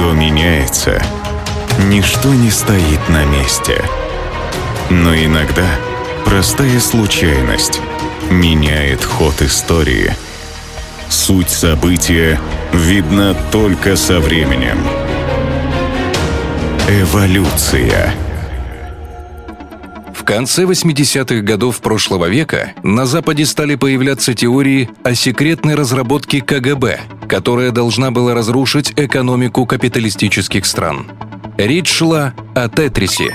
Все меняется. Ничто не стоит на месте. Но иногда простая случайность меняет ход истории. Суть события видна только со временем. Эволюция. В конце 80-х годов прошлого века на Западе стали появляться теории о секретной разработке КГБ, которая должна была разрушить экономику капиталистических стран. Речь шла о Тетрисе.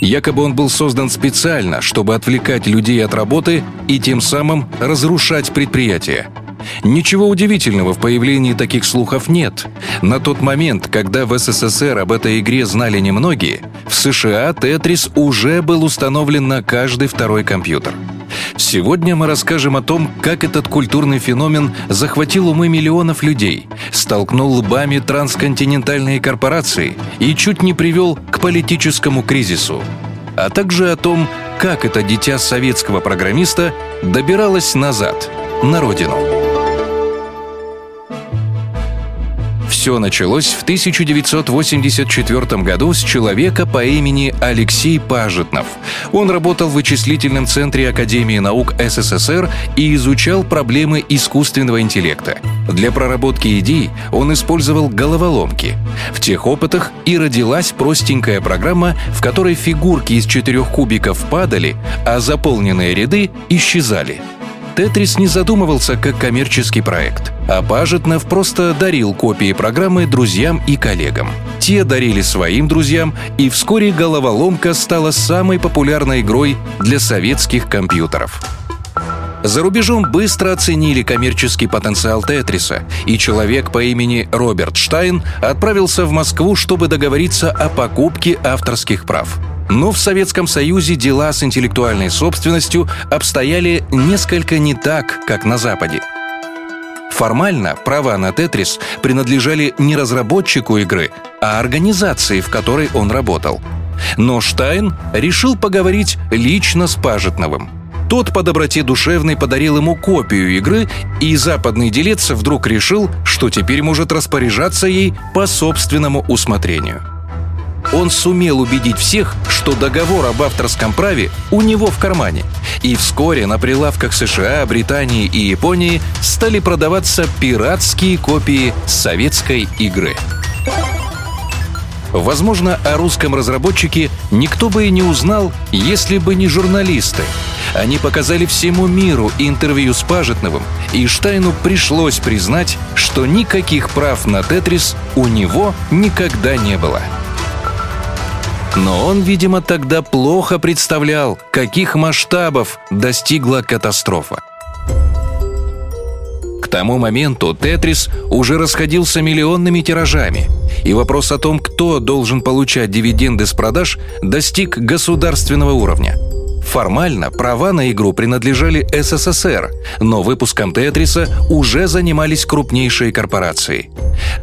Якобы он был создан специально, чтобы отвлекать людей от работы и тем самым разрушать предприятия – Ничего удивительного в появлении таких слухов нет. На тот момент, когда в СССР об этой игре знали немногие, в США Тетрис уже был установлен на каждый второй компьютер. Сегодня мы расскажем о том, как этот культурный феномен захватил умы миллионов людей, столкнул лбами трансконтинентальные корпорации и чуть не привел к политическому кризису, а также о том, как это дитя советского программиста добиралось назад, на родину. Все началось в 1984 году с человека по имени Алексей Пажетнов. Он работал в вычислительном центре Академии наук СССР и изучал проблемы искусственного интеллекта. Для проработки идей он использовал головоломки. В тех опытах и родилась простенькая программа, в которой фигурки из четырех кубиков падали, а заполненные ряды исчезали. Тетрис не задумывался как коммерческий проект, а Пажетнов просто дарил копии программы друзьям и коллегам. Те дарили своим друзьям, и вскоре головоломка стала самой популярной игрой для советских компьютеров. За рубежом быстро оценили коммерческий потенциал Тетриса, и человек по имени Роберт Штайн отправился в Москву, чтобы договориться о покупке авторских прав. Но в Советском Союзе дела с интеллектуальной собственностью обстояли несколько не так, как на Западе. Формально права на Тетрис принадлежали не разработчику игры, а организации, в которой он работал. Но Штайн решил поговорить лично с Пажетновым. Тот по доброте душевной подарил ему копию игры, и западный делец вдруг решил, что теперь может распоряжаться ей по собственному усмотрению он сумел убедить всех, что договор об авторском праве у него в кармане. И вскоре на прилавках США, Британии и Японии стали продаваться пиратские копии советской игры. Возможно, о русском разработчике никто бы и не узнал, если бы не журналисты. Они показали всему миру интервью с Пажетновым, и Штайну пришлось признать, что никаких прав на Тетрис у него никогда не было. Но он, видимо, тогда плохо представлял, каких масштабов достигла катастрофа. К тому моменту «Тетрис» уже расходился миллионными тиражами, и вопрос о том, кто должен получать дивиденды с продаж, достиг государственного уровня – Формально права на игру принадлежали СССР, но выпуском «Тетриса» уже занимались крупнейшие корпорации.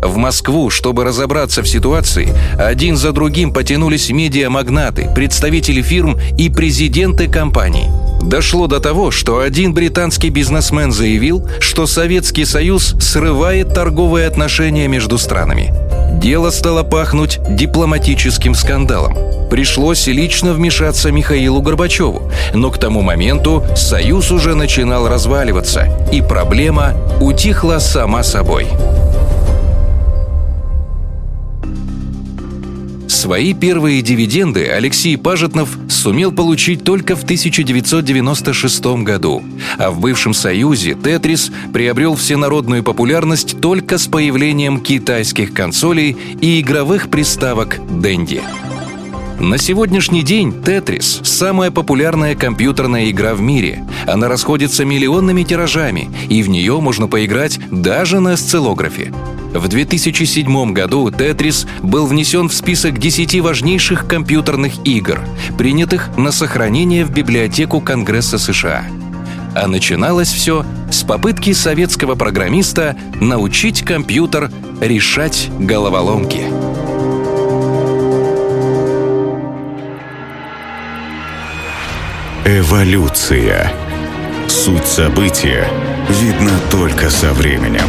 В Москву, чтобы разобраться в ситуации, один за другим потянулись медиамагнаты, представители фирм и президенты компаний. Дошло до того, что один британский бизнесмен заявил, что Советский Союз срывает торговые отношения между странами. Дело стало пахнуть дипломатическим скандалом. Пришлось лично вмешаться Михаилу Горбачеву, но к тому моменту Союз уже начинал разваливаться, и проблема утихла сама собой. Свои первые дивиденды Алексей Пажетнов сумел получить только в 1996 году, а в бывшем Союзе «Тетрис» приобрел всенародную популярность только с появлением китайских консолей и игровых приставок «Дэнди». На сегодняшний день «Тетрис» — самая популярная компьютерная игра в мире. Она расходится миллионными тиражами, и в нее можно поиграть даже на осциллографе. В 2007 году «Тетрис» был внесен в список 10 важнейших компьютерных игр, принятых на сохранение в библиотеку Конгресса США. А начиналось все с попытки советского программиста научить компьютер решать головоломки. Эволюция. Суть события видна только со временем.